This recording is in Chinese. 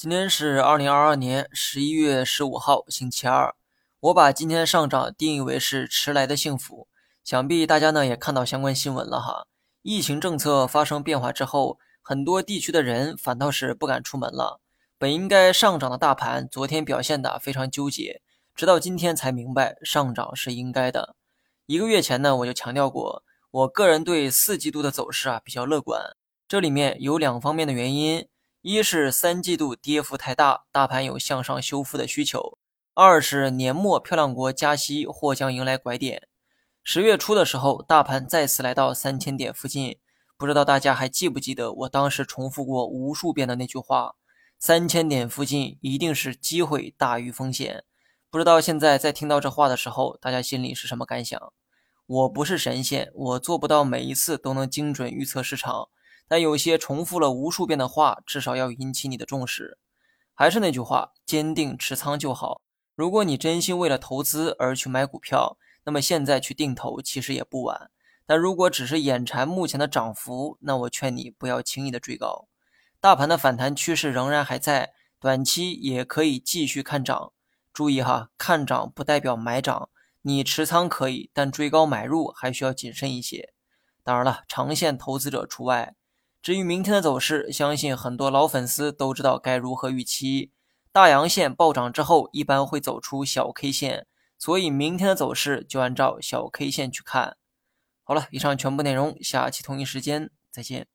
今天是二零二二年十一月十五号，星期二。我把今天上涨定义为是迟来的幸福。想必大家呢也看到相关新闻了哈。疫情政策发生变化之后，很多地区的人反倒是不敢出门了。本应该上涨的大盘，昨天表现的非常纠结，直到今天才明白上涨是应该的。一个月前呢，我就强调过，我个人对四季度的走势啊比较乐观。这里面有两方面的原因：一是三季度跌幅太大，大盘有向上修复的需求；二是年末漂亮国加息或将迎来拐点。十月初的时候，大盘再次来到三千点附近，不知道大家还记不记得我当时重复过无数遍的那句话：三千点附近一定是机会大于风险。不知道现在在听到这话的时候，大家心里是什么感想？我不是神仙，我做不到每一次都能精准预测市场，但有些重复了无数遍的话，至少要引起你的重视。还是那句话，坚定持仓就好。如果你真心为了投资而去买股票，那么现在去定投其实也不晚。但如果只是眼馋目前的涨幅，那我劝你不要轻易的追高。大盘的反弹趋势仍然还在，短期也可以继续看涨。注意哈，看涨不代表买涨。你持仓可以，但追高买入还需要谨慎一些。当然了，长线投资者除外。至于明天的走势，相信很多老粉丝都知道该如何预期。大阳线暴涨之后，一般会走出小 K 线，所以明天的走势就按照小 K 线去看。好了，以上全部内容，下期同一时间再见。